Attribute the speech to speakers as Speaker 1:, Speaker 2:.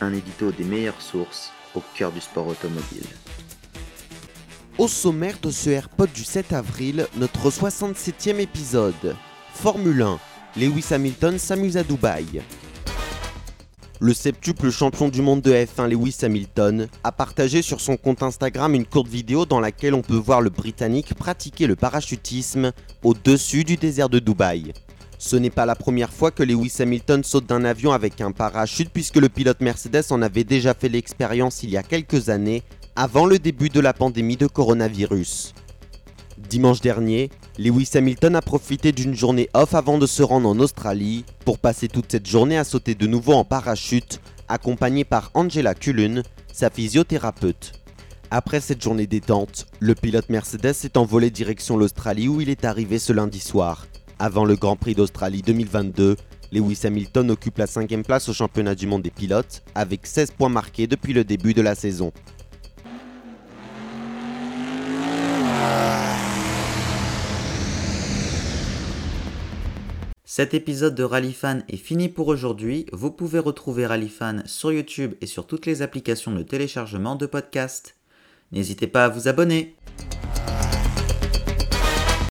Speaker 1: Un édito des meilleures sources au cœur du sport automobile.
Speaker 2: Au sommaire de ce AirPod du 7 avril, notre 67e épisode. Formule 1. Lewis Hamilton s'amuse à Dubaï. Le septuple champion du monde de F1 Lewis Hamilton a partagé sur son compte Instagram une courte vidéo dans laquelle on peut voir le Britannique pratiquer le parachutisme au-dessus du désert de Dubaï. Ce n'est pas la première fois que Lewis Hamilton saute d'un avion avec un parachute puisque le pilote Mercedes en avait déjà fait l'expérience il y a quelques années avant le début de la pandémie de coronavirus. Dimanche dernier, Lewis Hamilton a profité d'une journée off avant de se rendre en Australie pour passer toute cette journée à sauter de nouveau en parachute, accompagné par Angela Cullen, sa physiothérapeute. Après cette journée détente, le pilote Mercedes est envolé direction l'Australie où il est arrivé ce lundi soir. Avant le Grand Prix d'Australie 2022, Lewis Hamilton occupe la cinquième place au championnat du monde des pilotes avec 16 points marqués depuis le début de la saison.
Speaker 1: Cet épisode de Rallyfan est fini pour aujourd'hui. Vous pouvez retrouver Rallyfan sur YouTube et sur toutes les applications de téléchargement de podcasts. N'hésitez pas à vous abonner.